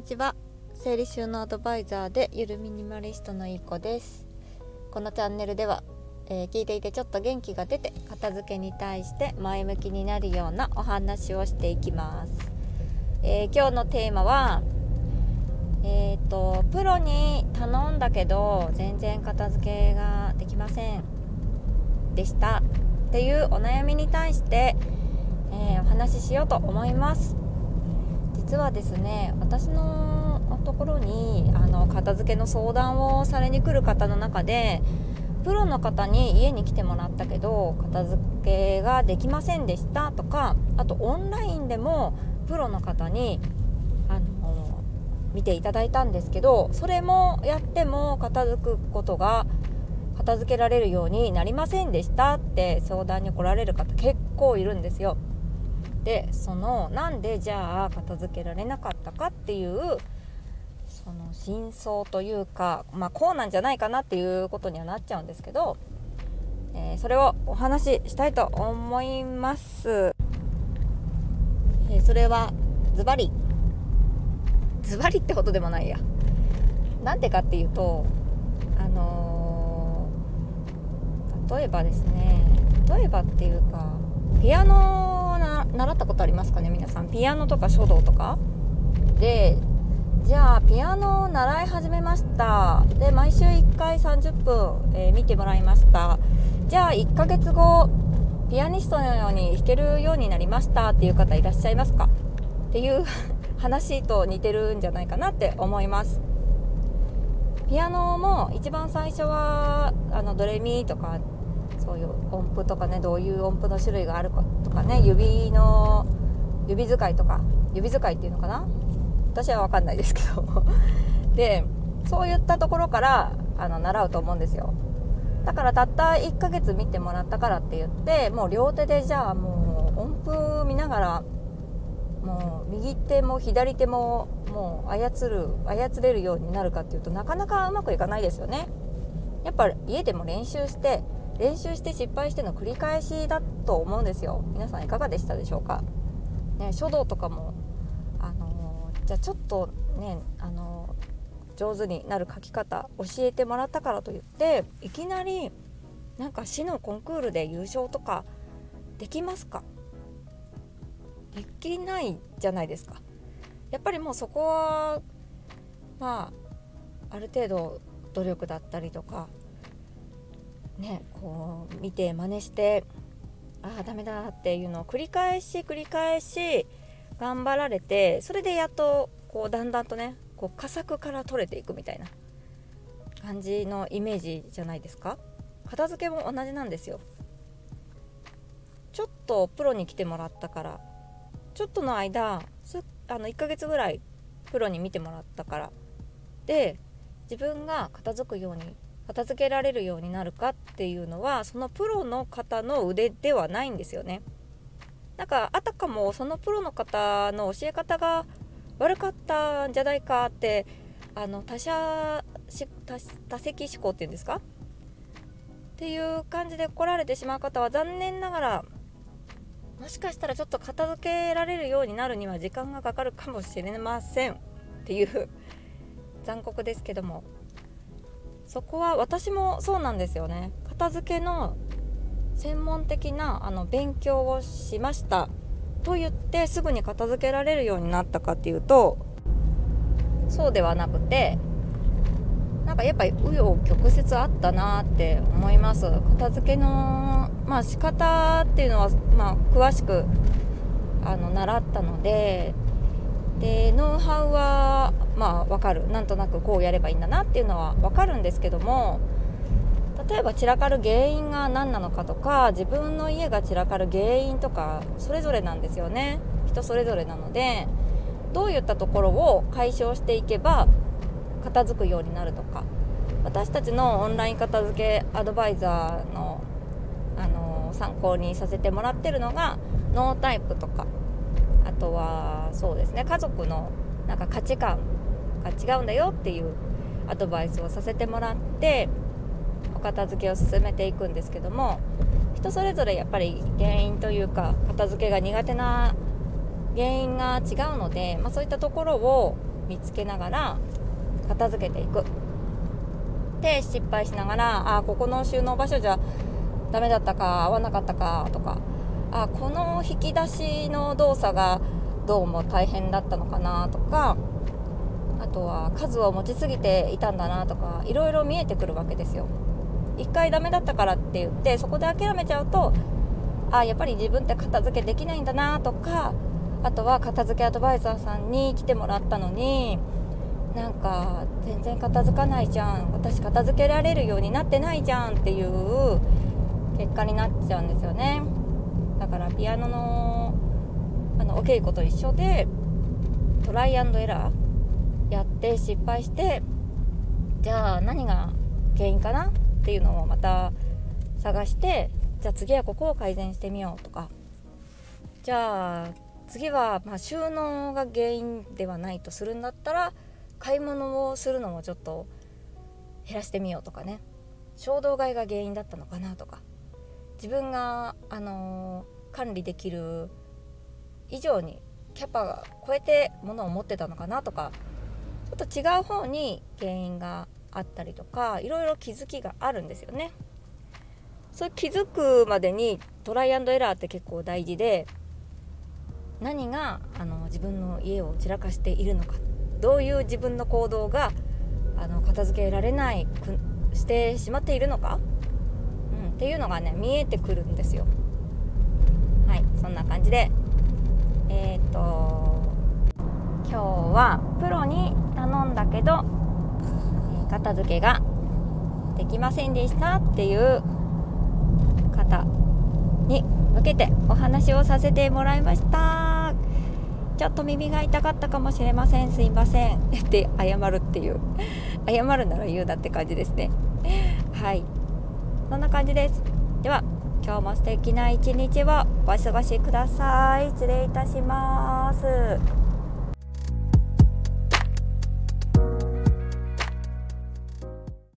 にちは。整理収納アドバイザーでゆるミニマリストのいい子です。このチャンネルでは、えー、聞いていてちょっと元気が出て片付けに対して前向きになるようなお話をしていきます、えー、今日のテーマはえーとプロに頼んだけど全然片付けができません。でした。っていうお悩みに対して、え、お話ししようと思います。実はですね私のところにあの片付けの相談をされに来る方の中でプロの方に家に来てもらったけど片付けができませんでしたとかあとオンラインでもプロの方にあの見ていただいたんですけどそれもやっても片付くことが片付けられるようになりませんでしたって相談に来られる方結構いるんですよ。でそのなんでじゃあ片付けられなかったかっていうその真相というか、まあ、こうなんじゃないかなっていうことにはなっちゃうんですけど、えー、それをお話ししたいと思います。えー、それはズバリズバリってことでもないや。なんでかっていうとあのー、例えばですね例えばっていうかピアノな習ったことありますかね皆さん。ピアノとか書道とか？でじゃあピアノを習い始めました。で毎週1回30分、えー、見てもらいました。じゃあ1ヶ月後ピアニストのように弾けるようになりました。っていう方いらっしゃいますか？っていう 話と似てるんじゃないかなって思います。ピアノも一番最初はあのドレミとかそういう音符とかねどういう音符の種類があるかとかね指の指使いとか指使いっていうのかな？私は分かんないですけど。でそういったところからあの習うと思うんですよ。だからたった1ヶ月見てもらったからって言ってもう両手でじゃあもう音符見ながらもう右手も左手ももう操る操れるようになるかっていうとなかなかうまくいかないですよね。やっぱ家でも練習して練習して失敗しての繰り返しだと思うんですよ。皆さんいかがでしたでしょうか、ね、書道とかもあのー、じゃあちょっとねあのー、上手になる書き方教えてもらったからといっていきなりなんか市のコンクールで優勝とかできますか？できないじゃないですか。やっぱりもうそこはまあある程度努力だったりとかねこう見て真似してああダメだっていうのを繰り返し繰り返し頑張られてそれでやっとこうだんだんとねこう佳作から取れていくみたいな感じのイメージじゃないですか？片付けも同じなんですよ。ちょっとプロに来てもらったからちょっとの間あの1ヶ月ぐらいプロに見てもらったから。で自分が片付くように片付けられるようになるかっていうのはそのプロの方の腕ではないんですよね。なんかあたかもそのプロの方の教え方が悪かったんじゃないかってあの他者多席思考っていうんですか？っていう感じで来られてしまう方は残念ながらもしかしたらちょっと片付けられるようになるには時間がかかるかもしれませんっていう 残酷ですけどもそこは私もそうなんですよね。片付けの専門的なあの勉強をしました。と言ってすぐに片付けられるようになったかっていうとそうではなくてなんかやっぱり紆余曲折あったなって思います。片付けのまあ仕方っていうのはまあ詳しくあの習ったのででノウハウはまあ分かる。なんとなくこうやればいいんだなっていうのは分かるんですけども例えば散らかる原因が何なのかとか自分の家が散らかる原因とかそれぞれなんですよね。人それぞれなのでどういったところを解消していけば片付くようになるとか私たちのオンライン片付けアドバイザーの、あの参考にさせてもらってるのがノータイプとかとはそうですね。家族のなんか価値観が違うんだよっていうアドバイスをさせてもらってお片付けを進めていくんですけども人それぞれやっぱり原因というか片付けが苦手な原因が違うので、まあ、そういったところを見つけながら片付けていく。で失敗しながらあここの収納場所じゃダメだったか合わなかったかとかあこの引き出しの動作がどうも大変だったのかなとかあとは数を持ちすぎていたんだなとかいろいろ見えてくるわけですよ。一回ダメだったからって言ってそこで諦めちゃうとあやっぱり自分って片付けできないんだなとかあとは片付けアドバイザーさんに来てもらったのになんか全然片付かないじゃん私片付けられるようになってないじゃんっていう結果になっちゃうんですよねからピアノのあのお稽古と一緒でトライアンドエラーやって失敗してじゃあ何が原因かなっていうのをまた探してじゃあ次はここを改善してみようとか。じゃあ次はま収納が原因ではないとするんだったら買い物をするのもちょっと減らしてみようとかね。衝動買いが原因だったのかなとか。自分が、あのー、管理できる以上にキャパが超えて物を持ってたのかなとかちょっと違う方に原因があったりとかいろいろ気づきがあるんですよね。それ気づくまでにトライアンドエラーって結構大事で何があの自分の家を散らかしているのかどういう自分の行動があの片付けられないくしてしまっているのか、うん、っていうのがね見えてくるんですよはいそんな感じで。えっ、と今日はプロに頼んだけど片付けができませんでしたっていう方に向けてお話をさせてもらいました。ちょっと耳が痛かったかもしれません。すいません。って謝るっていう。謝るなら言うなって感じですね。はい。そんな感じです。では今日も素敵な一日をお過ごしください。失礼いたします。